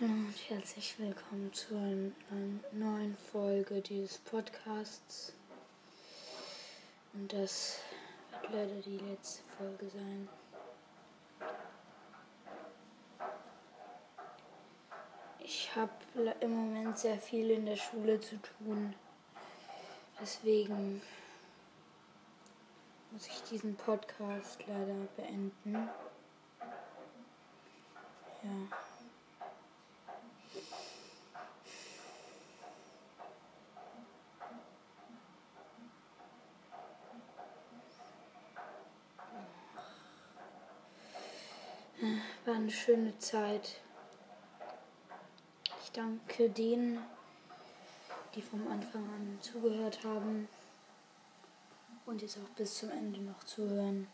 Hallo und herzlich willkommen zu einer neuen Folge dieses Podcasts. Und das wird leider die letzte Folge sein. Ich habe im Moment sehr viel in der Schule zu tun. Deswegen muss ich diesen Podcast leider beenden. Ja. War eine schöne Zeit. Ich danke denen, die vom Anfang an zugehört haben und jetzt auch bis zum Ende noch zuhören.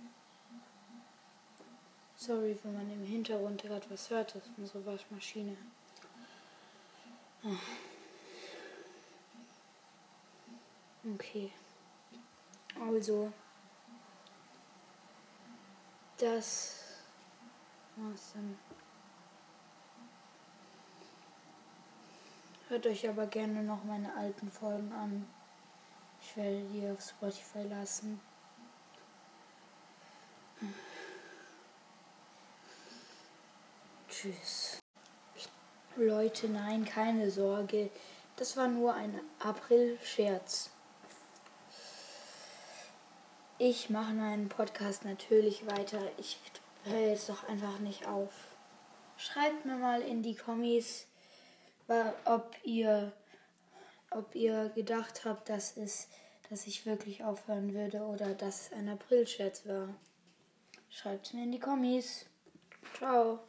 Sorry, wenn man im Hintergrund gerade was hört, das ist unsere Waschmaschine. Okay. Also, das dann. Hört euch aber gerne noch meine alten Folgen an. Ich werde die auf Spotify lassen. Tschüss. Leute, nein, keine Sorge. Das war nur ein April-Scherz. Ich mache meinen Podcast natürlich weiter. Ich höre jetzt doch einfach nicht auf. Schreibt mir mal in die Kommis, ob ihr, ob ihr gedacht habt, dass, es, dass ich wirklich aufhören würde oder dass es ein April-Scherz war. Schreibt mir in die Kommis. Ciao.